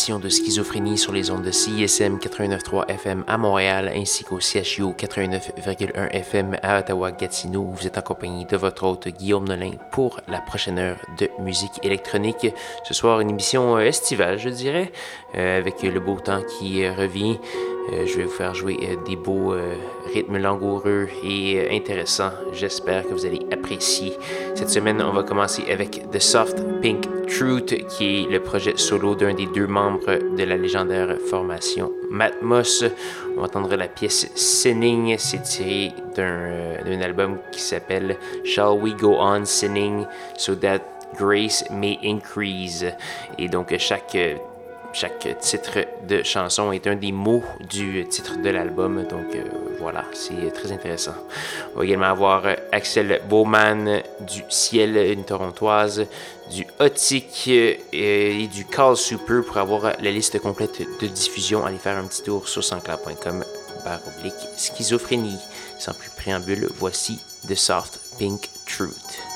Édition de Schizophrénie sur les ondes de CISM 89.3 FM à Montréal ainsi qu'au CHU 89.1 FM à Ottawa-Gatineau. Vous êtes en compagnie de votre hôte Guillaume Nolin pour la prochaine heure de musique électronique. Ce soir, une émission euh, estivale, je dirais, euh, avec le beau temps qui euh, revient. je vais vous faire jouer des beaux rythmes langoureux et intéressants. J'espère que vous allez apprécier. Cette semaine, on va commencer avec The Soft Pink Truth, qui est le projet solo d'un des deux membres de la légendaire formation Matmos. On va entendre la pièce Sinning, c'est tiré d'un euh, album qui s'appelle Shall We Go On Sinning? So That Grace May Increase. Et donc chaque chaque titre de chanson est un des mots du titre de l'album. Donc euh, voilà, c'est très intéressant. On va également avoir Axel Bowman du Ciel, une torontoise, du Otic euh, et du Call Super pour avoir la liste complète de diffusion. Allez faire un petit tour sur sanscloud.com barre oblique schizophrénie. Sans plus préambule, voici The Soft Pink Truth.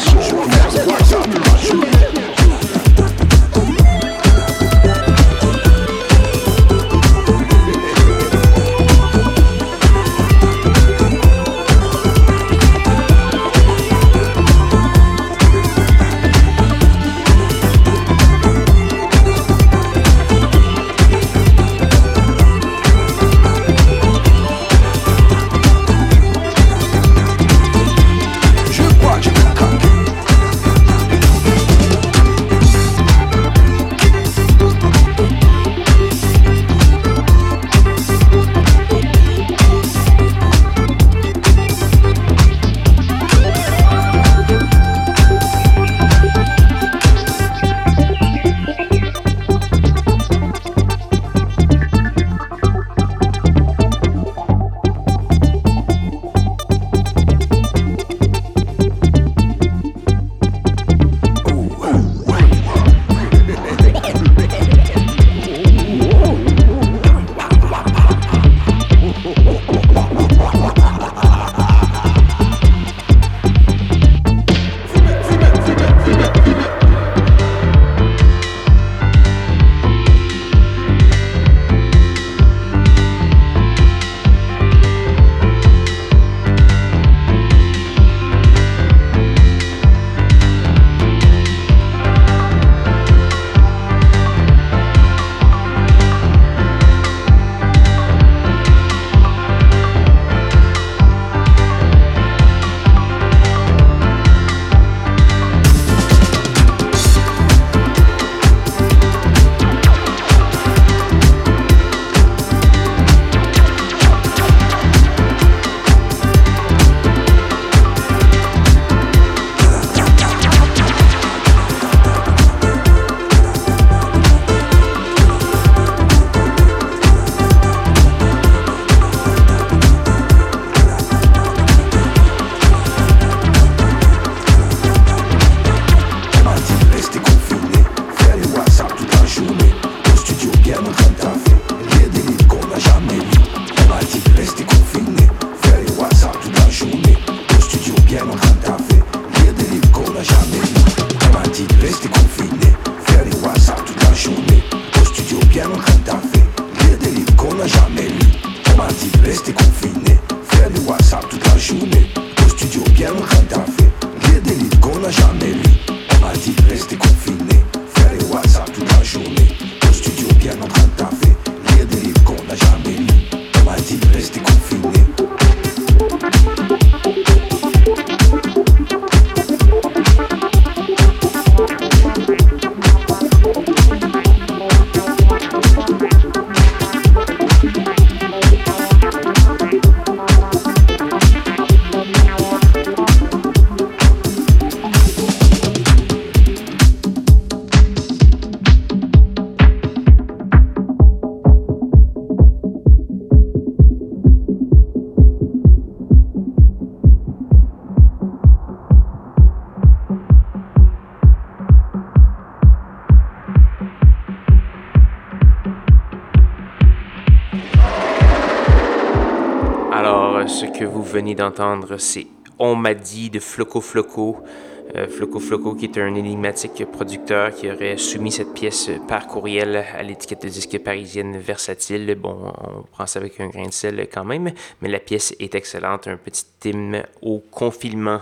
Soul. Ce que vous venez d'entendre, c'est On m'a dit de Floco Floco. Euh, Floco Floco, qui est un énigmatique producteur qui aurait soumis cette pièce par courriel à l'étiquette de disque parisienne versatile. Bon, on prend ça avec un grain de sel quand même, mais la pièce est excellente, un petit hymne au confinement.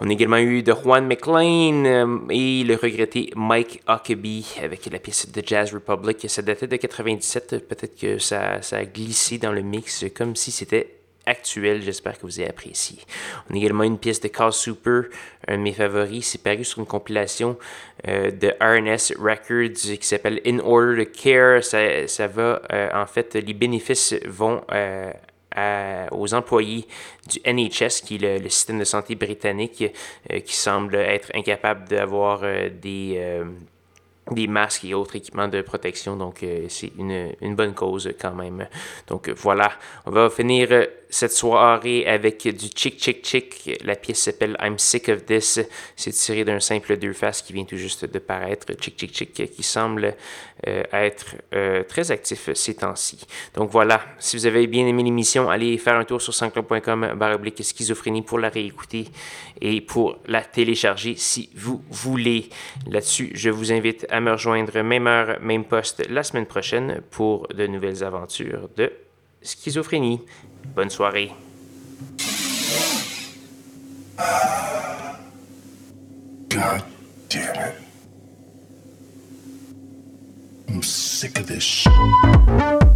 On a également eu de Juan McLean euh, et le regretté Mike Huckabee avec la pièce de Jazz Republic. Ça datait de 97, peut-être que ça, ça a glissé dans le mix comme si c'était actuel. J'espère que vous avez apprécié. On a également une pièce de Carl Super, un de mes favoris. C'est paru sur une compilation euh, de RNS Records qui s'appelle In Order to Care. Ça, ça va, euh, en fait, les bénéfices vont euh, aux employés du NHS, qui est le, système de santé britannique, qui semble être incapable d'avoir des des masques et autres équipements de protection. Donc, c'est une, une, bonne cause quand même. Donc, voilà. On va finir cette soirée avec du Chick Chick Chick. La pièce s'appelle I'm Sick of This. C'est tiré d'un simple deux faces qui vient tout juste de paraître. Chick Chick Chick qui semble euh, être euh, très actif ces temps-ci. Donc voilà, si vous avez bien aimé l'émission, allez faire un tour sur sansclub.com baroblique schizophrénie pour la réécouter et pour la télécharger si vous voulez. Là-dessus, je vous invite à me rejoindre même heure, même poste la semaine prochaine pour de nouvelles aventures de schizophrénie. Bonne soirée. God damn it. I'm sick of this shit.